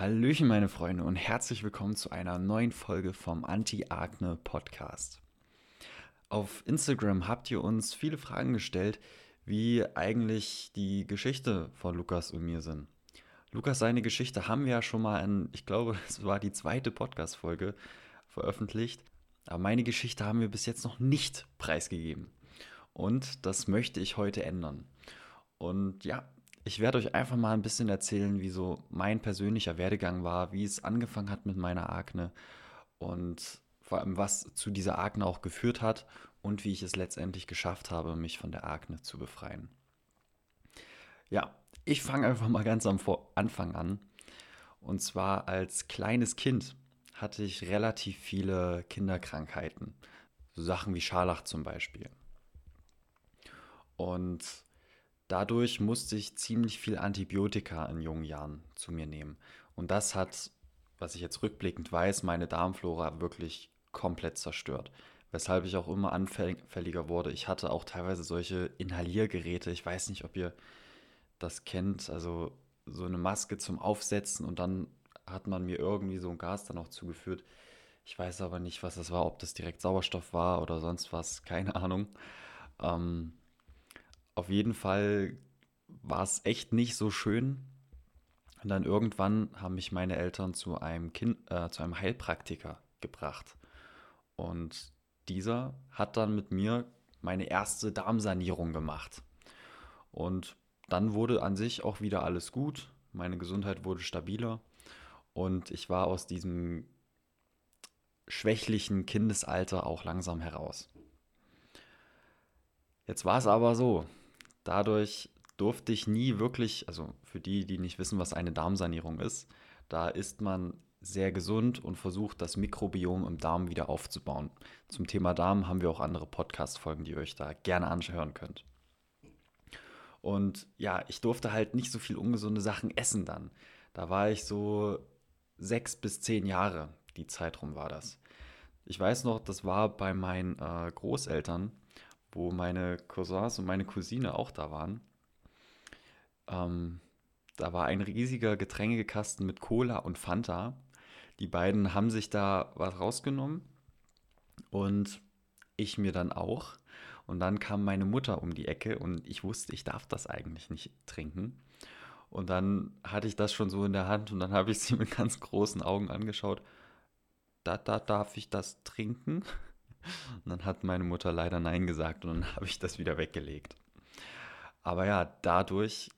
Hallöchen, meine Freunde, und herzlich willkommen zu einer neuen Folge vom Anti-Akne Podcast. Auf Instagram habt ihr uns viele Fragen gestellt, wie eigentlich die Geschichte von Lukas und mir sind. Lukas, seine Geschichte haben wir ja schon mal in, ich glaube, es war die zweite Podcast-Folge veröffentlicht. Aber meine Geschichte haben wir bis jetzt noch nicht preisgegeben. Und das möchte ich heute ändern. Und ja, ich werde euch einfach mal ein bisschen erzählen, wie so mein persönlicher Werdegang war, wie es angefangen hat mit meiner Akne und vor allem, was zu dieser Akne auch geführt hat und wie ich es letztendlich geschafft habe, mich von der Akne zu befreien. Ja, ich fange einfach mal ganz am Anfang an. Und zwar als kleines Kind hatte ich relativ viele Kinderkrankheiten. So Sachen wie Scharlach zum Beispiel. Und Dadurch musste ich ziemlich viel Antibiotika in jungen Jahren zu mir nehmen. Und das hat, was ich jetzt rückblickend weiß, meine Darmflora wirklich komplett zerstört. Weshalb ich auch immer anfälliger wurde. Ich hatte auch teilweise solche Inhaliergeräte. Ich weiß nicht, ob ihr das kennt. Also so eine Maske zum Aufsetzen und dann hat man mir irgendwie so ein Gas dann auch zugeführt. Ich weiß aber nicht, was das war, ob das direkt Sauerstoff war oder sonst was, keine Ahnung. Ähm, auf jeden Fall war es echt nicht so schön. Und dann irgendwann haben mich meine Eltern zu einem, kind, äh, zu einem Heilpraktiker gebracht. Und dieser hat dann mit mir meine erste Darmsanierung gemacht. Und dann wurde an sich auch wieder alles gut. Meine Gesundheit wurde stabiler. Und ich war aus diesem schwächlichen Kindesalter auch langsam heraus. Jetzt war es aber so, Dadurch durfte ich nie wirklich, also für die, die nicht wissen, was eine Darmsanierung ist, da ist man sehr gesund und versucht, das Mikrobiom im Darm wieder aufzubauen. Zum Thema Darm haben wir auch andere Podcast-Folgen, die ihr euch da gerne anschauen könnt. Und ja, ich durfte halt nicht so viel ungesunde Sachen essen dann. Da war ich so sechs bis zehn Jahre, die Zeitraum war das. Ich weiß noch, das war bei meinen äh, Großeltern wo meine Cousins und meine Cousine auch da waren. Ähm, da war ein riesiger Getränkekasten mit Cola und Fanta. Die beiden haben sich da was rausgenommen und ich mir dann auch. Und dann kam meine Mutter um die Ecke und ich wusste, ich darf das eigentlich nicht trinken. Und dann hatte ich das schon so in der Hand und dann habe ich sie mit ganz großen Augen angeschaut. Da, da darf ich das trinken? Und dann hat meine Mutter leider Nein gesagt und dann habe ich das wieder weggelegt. Aber ja, dadurch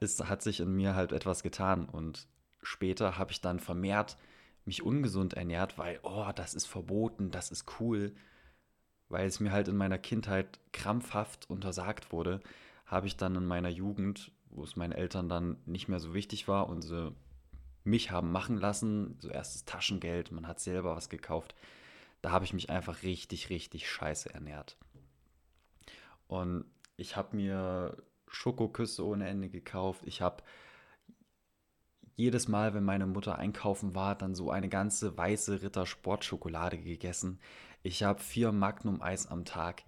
ist, hat sich in mir halt etwas getan und später habe ich dann vermehrt mich ungesund ernährt, weil, oh, das ist verboten, das ist cool. Weil es mir halt in meiner Kindheit krampfhaft untersagt wurde, habe ich dann in meiner Jugend, wo es meinen Eltern dann nicht mehr so wichtig war und sie mich haben machen lassen, so erstes Taschengeld, man hat selber was gekauft, da habe ich mich einfach richtig, richtig scheiße ernährt. Und ich habe mir Schokoküsse ohne Ende gekauft. Ich habe jedes Mal, wenn meine Mutter einkaufen war, dann so eine ganze weiße Ritter Sportschokolade gegessen. Ich habe vier Magnum Eis am Tag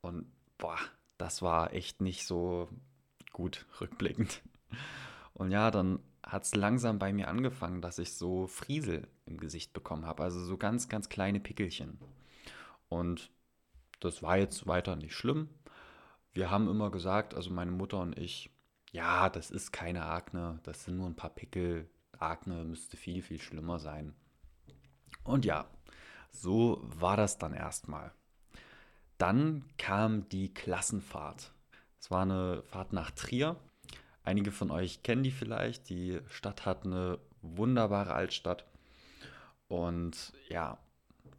und boah, das war echt nicht so gut rückblickend. Und ja, dann hat es langsam bei mir angefangen, dass ich so Friesel im Gesicht bekommen habe. Also so ganz, ganz kleine Pickelchen. Und das war jetzt weiter nicht schlimm. Wir haben immer gesagt, also meine Mutter und ich, ja, das ist keine Akne, das sind nur ein paar Pickel. Akne müsste viel, viel schlimmer sein. Und ja, so war das dann erstmal. Dann kam die Klassenfahrt. Es war eine Fahrt nach Trier Einige von euch kennen die vielleicht. Die Stadt hat eine wunderbare Altstadt und ja,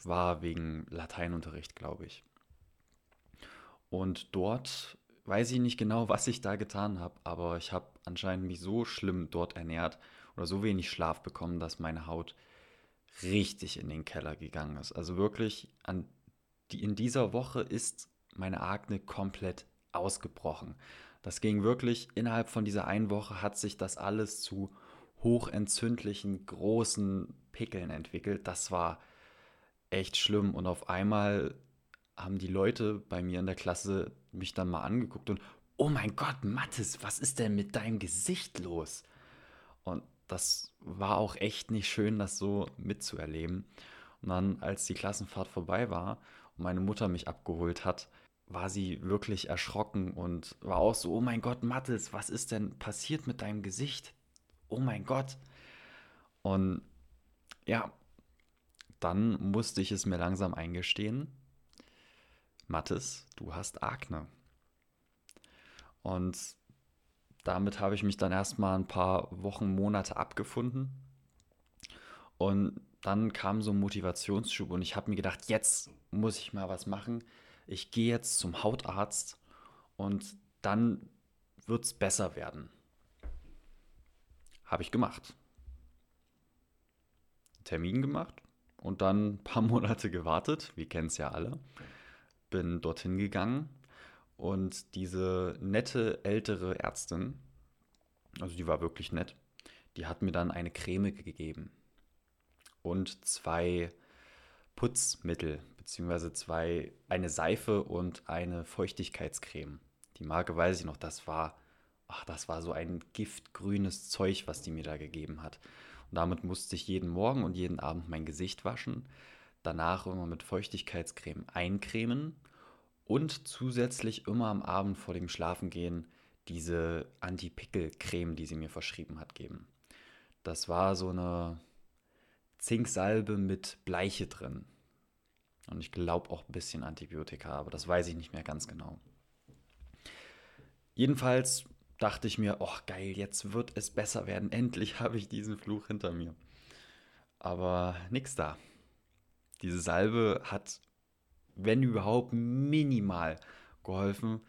war wegen Lateinunterricht, glaube ich. Und dort weiß ich nicht genau, was ich da getan habe, aber ich habe anscheinend mich so schlimm dort ernährt oder so wenig Schlaf bekommen, dass meine Haut richtig in den Keller gegangen ist. Also wirklich an die, in dieser Woche ist meine Akne komplett ausgebrochen. Das ging wirklich innerhalb von dieser einen Woche hat sich das alles zu hochentzündlichen, großen Pickeln entwickelt. Das war echt schlimm. Und auf einmal haben die Leute bei mir in der Klasse mich dann mal angeguckt und, oh mein Gott, Mathis, was ist denn mit deinem Gesicht los? Und das war auch echt nicht schön, das so mitzuerleben. Und dann, als die Klassenfahrt vorbei war und meine Mutter mich abgeholt hat, war sie wirklich erschrocken und war auch so, oh mein Gott, Mattes, was ist denn passiert mit deinem Gesicht? Oh mein Gott. Und ja, dann musste ich es mir langsam eingestehen. Mattes, du hast Akne. Und damit habe ich mich dann erstmal ein paar Wochen, Monate abgefunden. Und dann kam so ein Motivationsschub und ich habe mir gedacht, jetzt muss ich mal was machen ich gehe jetzt zum Hautarzt und dann wird es besser werden. Habe ich gemacht. Termin gemacht und dann ein paar Monate gewartet. Wir kennen es ja alle. Bin dorthin gegangen und diese nette ältere Ärztin, also die war wirklich nett, die hat mir dann eine Creme gegeben und zwei Putzmittel beziehungsweise zwei, eine Seife und eine Feuchtigkeitscreme. Die Marke weiß ich noch, das war, ach, das war so ein giftgrünes Zeug, was die mir da gegeben hat. Und damit musste ich jeden Morgen und jeden Abend mein Gesicht waschen, danach immer mit Feuchtigkeitscreme eincremen und zusätzlich immer am Abend vor dem Schlafengehen diese Anti-Pickel-Creme, die sie mir verschrieben hat, geben. Das war so eine Zinksalbe mit Bleiche drin. Und ich glaube auch ein bisschen Antibiotika, aber das weiß ich nicht mehr ganz genau. Jedenfalls dachte ich mir, oh geil, jetzt wird es besser werden. Endlich habe ich diesen Fluch hinter mir. Aber nichts da. Diese Salbe hat, wenn überhaupt, minimal geholfen.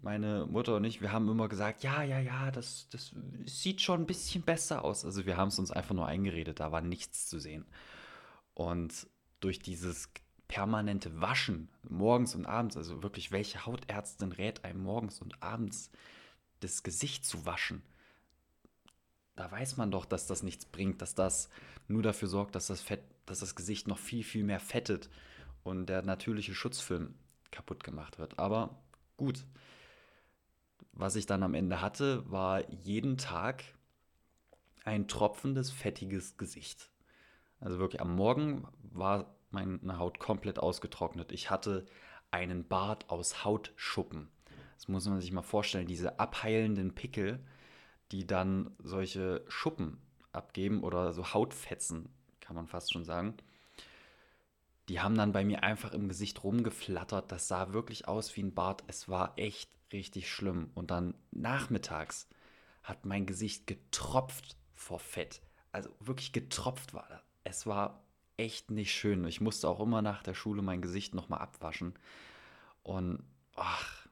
Meine Mutter und ich, wir haben immer gesagt, ja, ja, ja, das, das sieht schon ein bisschen besser aus. Also wir haben es uns einfach nur eingeredet, da war nichts zu sehen. Und durch dieses permanente Waschen morgens und abends, also wirklich, welche Hautärztin rät einem morgens und abends das Gesicht zu waschen? Da weiß man doch, dass das nichts bringt, dass das nur dafür sorgt, dass das Fett, dass das Gesicht noch viel, viel mehr fettet und der natürliche Schutzfilm kaputt gemacht wird. Aber gut. Was ich dann am Ende hatte, war jeden Tag ein tropfendes, fettiges Gesicht. Also wirklich am Morgen war meine Haut komplett ausgetrocknet. Ich hatte einen Bart aus Hautschuppen. Das muss man sich mal vorstellen, diese abheilenden Pickel, die dann solche Schuppen abgeben oder so Hautfetzen, kann man fast schon sagen. Die haben dann bei mir einfach im Gesicht rumgeflattert. Das sah wirklich aus wie ein Bart. Es war echt richtig schlimm. Und dann nachmittags hat mein Gesicht getropft vor Fett. Also wirklich getropft war das. Es war echt nicht schön. Ich musste auch immer nach der Schule mein Gesicht nochmal abwaschen. Und ach,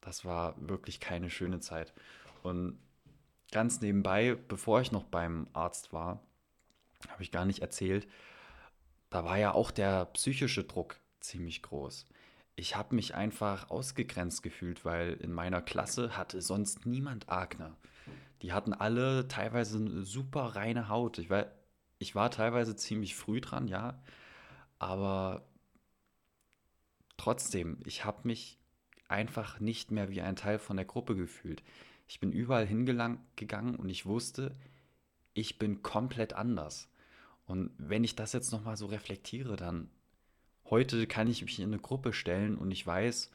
das war wirklich keine schöne Zeit. Und ganz nebenbei, bevor ich noch beim Arzt war, habe ich gar nicht erzählt, da war ja auch der psychische Druck ziemlich groß. Ich habe mich einfach ausgegrenzt gefühlt, weil in meiner Klasse hatte sonst niemand Akne. Die hatten alle teilweise eine super reine Haut. Ich, war, ich war teilweise ziemlich früh dran, ja, aber trotzdem, ich habe mich einfach nicht mehr wie ein Teil von der Gruppe gefühlt. Ich bin überall hingegangen und ich wusste, ich bin komplett anders. Und wenn ich das jetzt nochmal so reflektiere, dann heute kann ich mich in eine Gruppe stellen und ich weiß,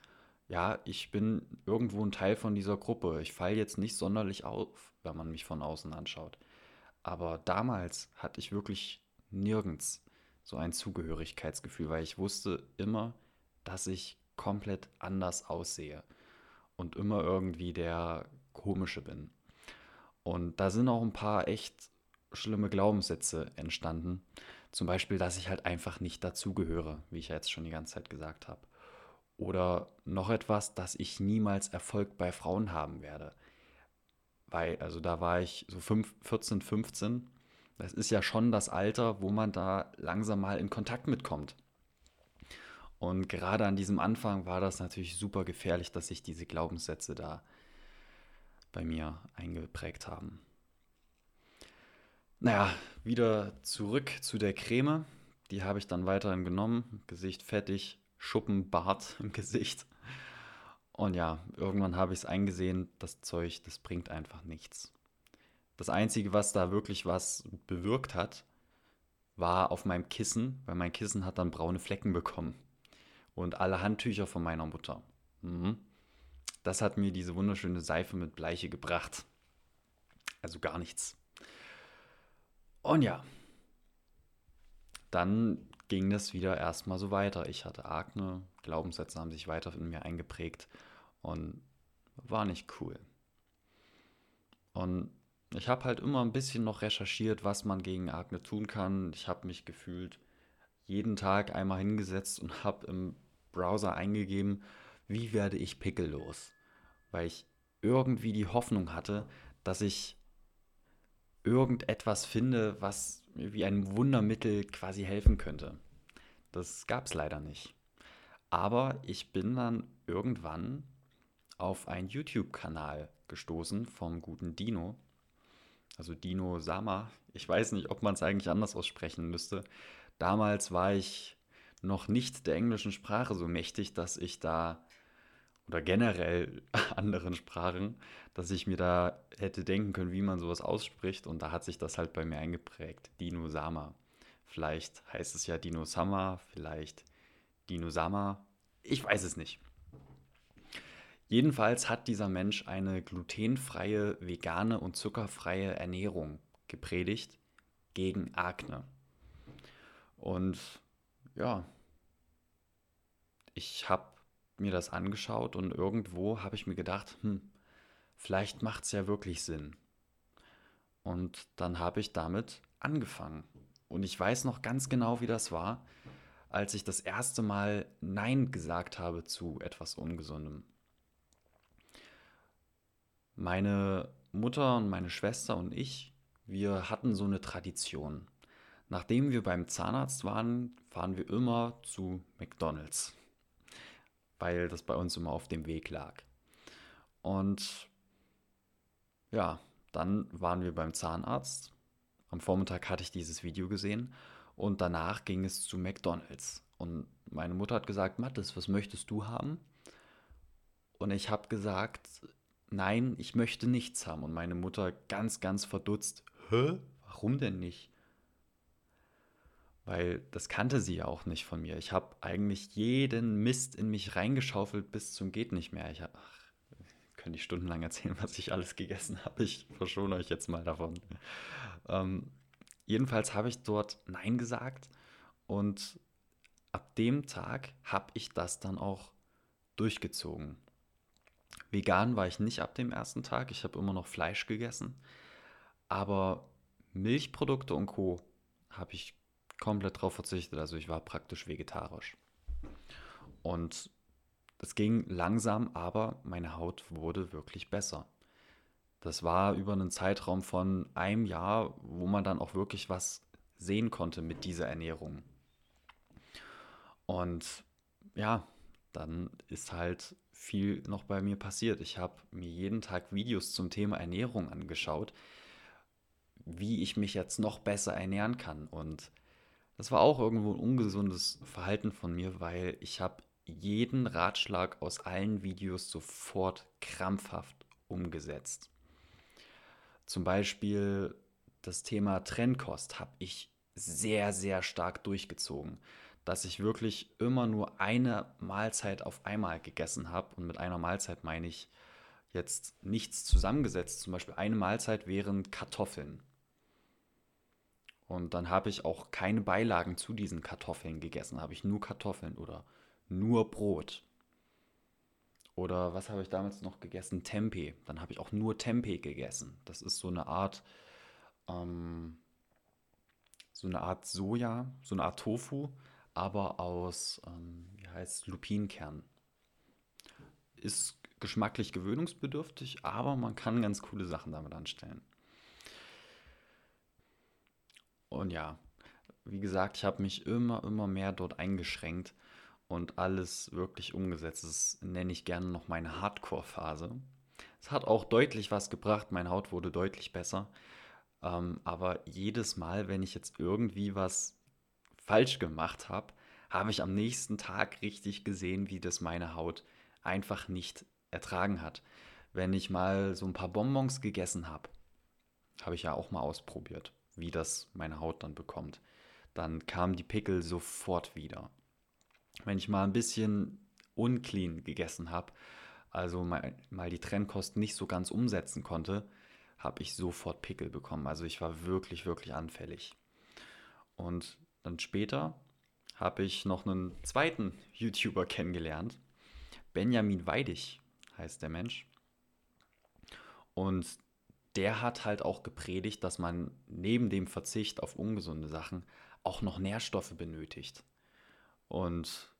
ja, ich bin irgendwo ein Teil von dieser Gruppe. Ich falle jetzt nicht sonderlich auf, wenn man mich von außen anschaut. Aber damals hatte ich wirklich nirgends so ein Zugehörigkeitsgefühl, weil ich wusste immer, dass ich komplett anders aussehe und immer irgendwie der komische bin. Und da sind auch ein paar echt schlimme Glaubenssätze entstanden. Zum Beispiel, dass ich halt einfach nicht dazugehöre, wie ich ja jetzt schon die ganze Zeit gesagt habe. Oder noch etwas, dass ich niemals Erfolg bei Frauen haben werde bei, also da war ich so 5, 14, 15. Das ist ja schon das Alter, wo man da langsam mal in Kontakt mitkommt. Und gerade an diesem Anfang war das natürlich super gefährlich, dass sich diese Glaubenssätze da bei mir eingeprägt haben. Naja, wieder zurück zu der Creme. Die habe ich dann weiterhin genommen. Gesicht fettig, Schuppen, Bart im Gesicht. Und ja, irgendwann habe ich es eingesehen, das Zeug, das bringt einfach nichts. Das Einzige, was da wirklich was bewirkt hat, war auf meinem Kissen, weil mein Kissen hat dann braune Flecken bekommen. Und alle Handtücher von meiner Mutter. Mhm. Das hat mir diese wunderschöne Seife mit Bleiche gebracht. Also gar nichts. Und ja, dann ging das wieder erstmal so weiter. Ich hatte Akne, Glaubenssätze haben sich weiter in mir eingeprägt und war nicht cool. Und ich habe halt immer ein bisschen noch recherchiert, was man gegen Akne tun kann. Ich habe mich gefühlt jeden Tag einmal hingesetzt und habe im Browser eingegeben, wie werde ich pickellos? Weil ich irgendwie die Hoffnung hatte, dass ich irgendetwas finde, was wie ein Wundermittel quasi helfen könnte. Das gab es leider nicht. Aber ich bin dann irgendwann auf einen YouTube-Kanal gestoßen vom guten Dino. Also Dino Sama. Ich weiß nicht, ob man es eigentlich anders aussprechen müsste. Damals war ich noch nicht der englischen Sprache so mächtig, dass ich da oder generell anderen Sprachen, dass ich mir da hätte denken können, wie man sowas ausspricht. Und da hat sich das halt bei mir eingeprägt. Dino Sama. Vielleicht heißt es ja Dino Sama, vielleicht Dino Sama. Ich weiß es nicht. Jedenfalls hat dieser Mensch eine glutenfreie, vegane und zuckerfreie Ernährung gepredigt gegen Akne. Und ja, ich habe mir das angeschaut und irgendwo habe ich mir gedacht, hm, vielleicht macht es ja wirklich Sinn. Und dann habe ich damit angefangen. Und ich weiß noch ganz genau, wie das war, als ich das erste Mal Nein gesagt habe zu etwas Ungesundem. Meine Mutter und meine Schwester und ich, wir hatten so eine Tradition. Nachdem wir beim Zahnarzt waren, fahren wir immer zu McDonald's weil das bei uns immer auf dem Weg lag. Und ja, dann waren wir beim Zahnarzt. Am Vormittag hatte ich dieses Video gesehen und danach ging es zu McDonald's. Und meine Mutter hat gesagt, Mathis, was möchtest du haben? Und ich habe gesagt, nein, ich möchte nichts haben. Und meine Mutter ganz, ganz verdutzt, hä? Warum denn nicht? Weil das kannte sie ja auch nicht von mir. Ich habe eigentlich jeden Mist in mich reingeschaufelt bis zum geht nicht mehr. Ich ach, könnte ich stundenlang erzählen, was ich alles gegessen habe. Ich verschone euch jetzt mal davon. Ähm, jedenfalls habe ich dort Nein gesagt und ab dem Tag habe ich das dann auch durchgezogen. Vegan war ich nicht ab dem ersten Tag. Ich habe immer noch Fleisch gegessen. Aber Milchprodukte und Co. habe ich komplett drauf verzichtet. Also ich war praktisch vegetarisch. Und es ging langsam, aber meine Haut wurde wirklich besser. Das war über einen Zeitraum von einem Jahr, wo man dann auch wirklich was sehen konnte mit dieser Ernährung. Und ja, dann ist halt viel noch bei mir passiert. Ich habe mir jeden Tag Videos zum Thema Ernährung angeschaut, wie ich mich jetzt noch besser ernähren kann. Und das war auch irgendwo ein ungesundes Verhalten von mir, weil ich habe jeden Ratschlag aus allen Videos sofort krampfhaft umgesetzt. Zum Beispiel das Thema Trennkost habe ich sehr, sehr stark durchgezogen, dass ich wirklich immer nur eine Mahlzeit auf einmal gegessen habe. Und mit einer Mahlzeit meine ich jetzt nichts zusammengesetzt. Zum Beispiel eine Mahlzeit wären Kartoffeln. Und dann habe ich auch keine Beilagen zu diesen Kartoffeln gegessen. Habe ich nur Kartoffeln oder nur Brot. Oder was habe ich damals noch gegessen? Tempeh. Dann habe ich auch nur Tempeh gegessen. Das ist so eine Art, ähm, so eine Art Soja, so eine Art Tofu, aber aus, ähm, wie heißt Lupinkern. Ist geschmacklich gewöhnungsbedürftig, aber man kann ganz coole Sachen damit anstellen. Und ja, wie gesagt, ich habe mich immer, immer mehr dort eingeschränkt und alles wirklich umgesetzt. Das nenne ich gerne noch meine Hardcore-Phase. Es hat auch deutlich was gebracht, meine Haut wurde deutlich besser. Ähm, aber jedes Mal, wenn ich jetzt irgendwie was falsch gemacht habe, habe ich am nächsten Tag richtig gesehen, wie das meine Haut einfach nicht ertragen hat. Wenn ich mal so ein paar Bonbons gegessen habe, habe ich ja auch mal ausprobiert, wie das meine Haut dann bekommt. Dann kamen die Pickel sofort wieder. Wenn ich mal ein bisschen unclean gegessen habe, also mal, mal die Trennkost nicht so ganz umsetzen konnte, habe ich sofort Pickel bekommen. Also ich war wirklich, wirklich anfällig. Und dann später habe ich noch einen zweiten YouTuber kennengelernt. Benjamin Weidig heißt der Mensch. Und der hat halt auch gepredigt, dass man neben dem Verzicht auf ungesunde Sachen auch noch Nährstoffe benötigt. Und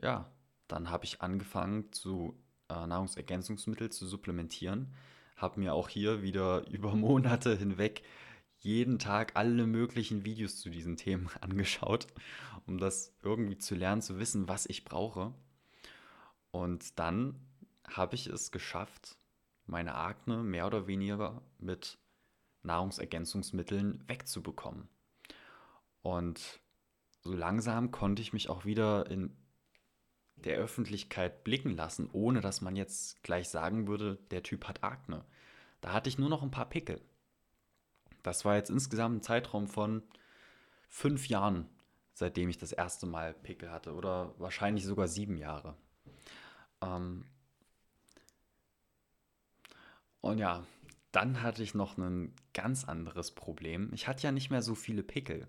ja, dann habe ich angefangen zu äh, Nahrungsergänzungsmittel zu supplementieren. Habe mir auch hier wieder über Monate hinweg jeden Tag alle möglichen Videos zu diesen Themen angeschaut, um das irgendwie zu lernen, zu wissen, was ich brauche. Und dann habe ich es geschafft, meine Akne mehr oder weniger mit Nahrungsergänzungsmitteln wegzubekommen. Und so langsam konnte ich mich auch wieder in der Öffentlichkeit blicken lassen, ohne dass man jetzt gleich sagen würde, der Typ hat Akne. Da hatte ich nur noch ein paar Pickel. Das war jetzt insgesamt ein Zeitraum von fünf Jahren, seitdem ich das erste Mal Pickel hatte. Oder wahrscheinlich sogar sieben Jahre. Ähm und ja, dann hatte ich noch ein ganz anderes Problem. Ich hatte ja nicht mehr so viele Pickel.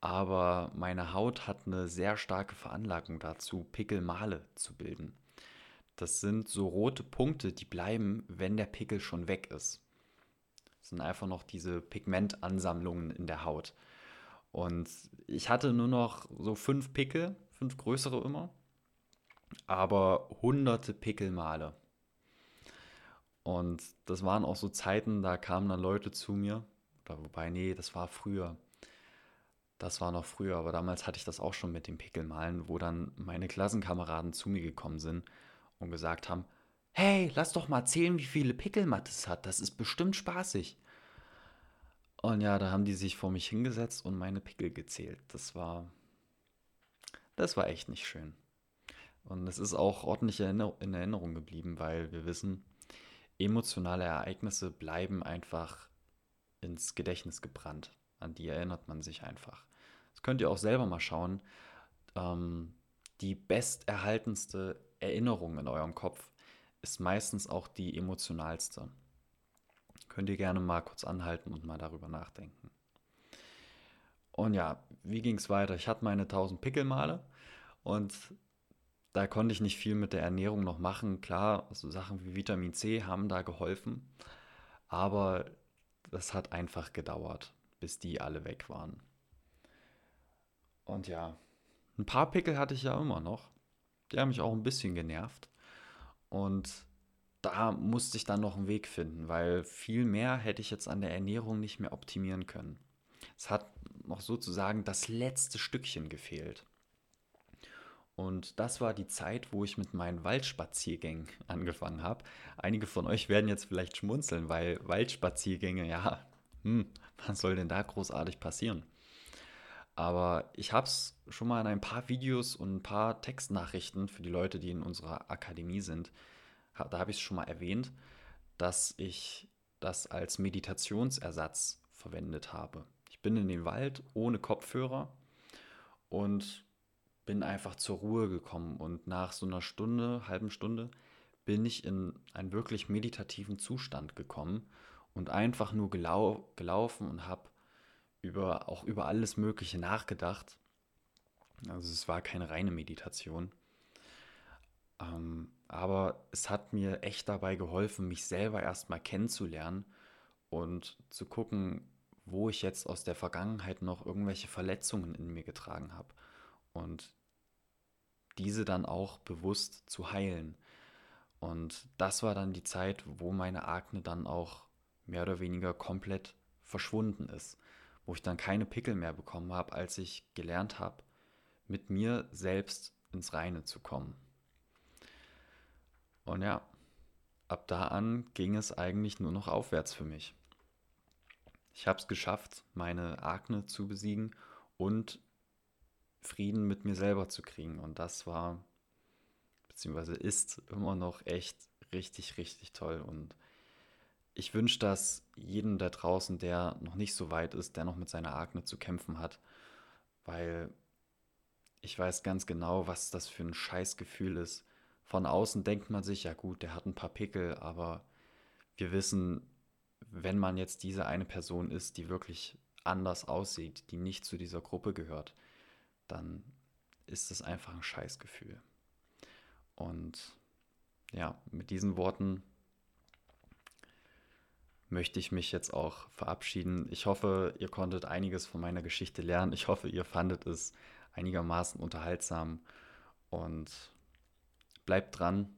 Aber meine Haut hat eine sehr starke Veranlagung dazu, Pickelmale zu bilden. Das sind so rote Punkte, die bleiben, wenn der Pickel schon weg ist. Das sind einfach noch diese Pigmentansammlungen in der Haut. Und ich hatte nur noch so fünf Pickel, fünf größere immer, aber hunderte Pickelmale. Und das waren auch so Zeiten, da kamen dann Leute zu mir, wobei, nee, das war früher. Das war noch früher, aber damals hatte ich das auch schon mit dem Pickelmalen, wo dann meine Klassenkameraden zu mir gekommen sind und gesagt haben, hey, lass doch mal erzählen, wie viele Pickel Mattes hat, das ist bestimmt spaßig. Und ja, da haben die sich vor mich hingesetzt und meine Pickel gezählt. Das war, das war echt nicht schön. Und es ist auch ordentlich in Erinnerung geblieben, weil wir wissen, emotionale Ereignisse bleiben einfach ins Gedächtnis gebrannt. An die erinnert man sich einfach. Das könnt ihr auch selber mal schauen. Ähm, die besterhaltenste Erinnerung in eurem Kopf ist meistens auch die emotionalste. Könnt ihr gerne mal kurz anhalten und mal darüber nachdenken. Und ja, wie ging es weiter? Ich hatte meine 1000 Pickelmale und da konnte ich nicht viel mit der Ernährung noch machen. Klar, so Sachen wie Vitamin C haben da geholfen, aber das hat einfach gedauert, bis die alle weg waren. Und ja, ein paar Pickel hatte ich ja immer noch. Die haben mich auch ein bisschen genervt. Und da musste ich dann noch einen Weg finden, weil viel mehr hätte ich jetzt an der Ernährung nicht mehr optimieren können. Es hat noch sozusagen das letzte Stückchen gefehlt. Und das war die Zeit, wo ich mit meinen Waldspaziergängen angefangen habe. Einige von euch werden jetzt vielleicht schmunzeln, weil Waldspaziergänge, ja, hm, was soll denn da großartig passieren? Aber ich habe es schon mal in ein paar Videos und ein paar Textnachrichten für die Leute, die in unserer Akademie sind, da habe ich es schon mal erwähnt, dass ich das als Meditationsersatz verwendet habe. Ich bin in den Wald ohne Kopfhörer und bin einfach zur Ruhe gekommen und nach so einer Stunde, halben Stunde, bin ich in einen wirklich meditativen Zustand gekommen und einfach nur gelau gelaufen und habe über, auch über alles Mögliche nachgedacht. Also es war keine reine Meditation. Ähm, aber es hat mir echt dabei geholfen, mich selber erstmal kennenzulernen und zu gucken, wo ich jetzt aus der Vergangenheit noch irgendwelche Verletzungen in mir getragen habe. Und diese dann auch bewusst zu heilen. Und das war dann die Zeit, wo meine Akne dann auch mehr oder weniger komplett verschwunden ist wo ich dann keine Pickel mehr bekommen habe, als ich gelernt habe, mit mir selbst ins Reine zu kommen. Und ja, ab da an ging es eigentlich nur noch aufwärts für mich. Ich habe es geschafft, meine Akne zu besiegen und Frieden mit mir selber zu kriegen. Und das war, beziehungsweise ist immer noch echt richtig, richtig toll. Und ich wünsche das jedem da draußen, der noch nicht so weit ist, der noch mit seiner Akne zu kämpfen hat, weil ich weiß ganz genau, was das für ein Scheißgefühl ist. Von außen denkt man sich, ja gut, der hat ein paar Pickel, aber wir wissen, wenn man jetzt diese eine Person ist, die wirklich anders aussieht, die nicht zu dieser Gruppe gehört, dann ist es einfach ein Scheißgefühl. Und ja, mit diesen Worten möchte ich mich jetzt auch verabschieden. Ich hoffe, ihr konntet einiges von meiner Geschichte lernen. Ich hoffe, ihr fandet es einigermaßen unterhaltsam und bleibt dran,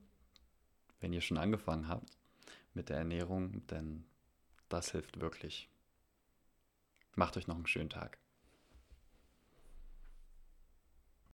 wenn ihr schon angefangen habt mit der Ernährung, denn das hilft wirklich. Macht euch noch einen schönen Tag.